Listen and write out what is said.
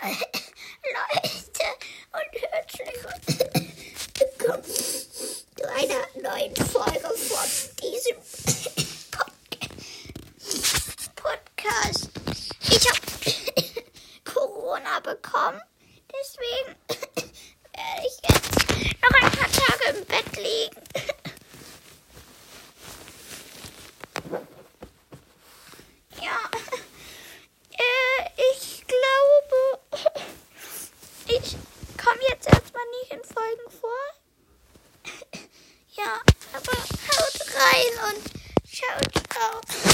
Leute und herzlich willkommen zu einer neuen Folge von diesem Podcast. Ich habe Corona bekommen, deswegen ich komme jetzt erstmal nicht in Folgen vor. Ja, aber haut rein und schaut auch.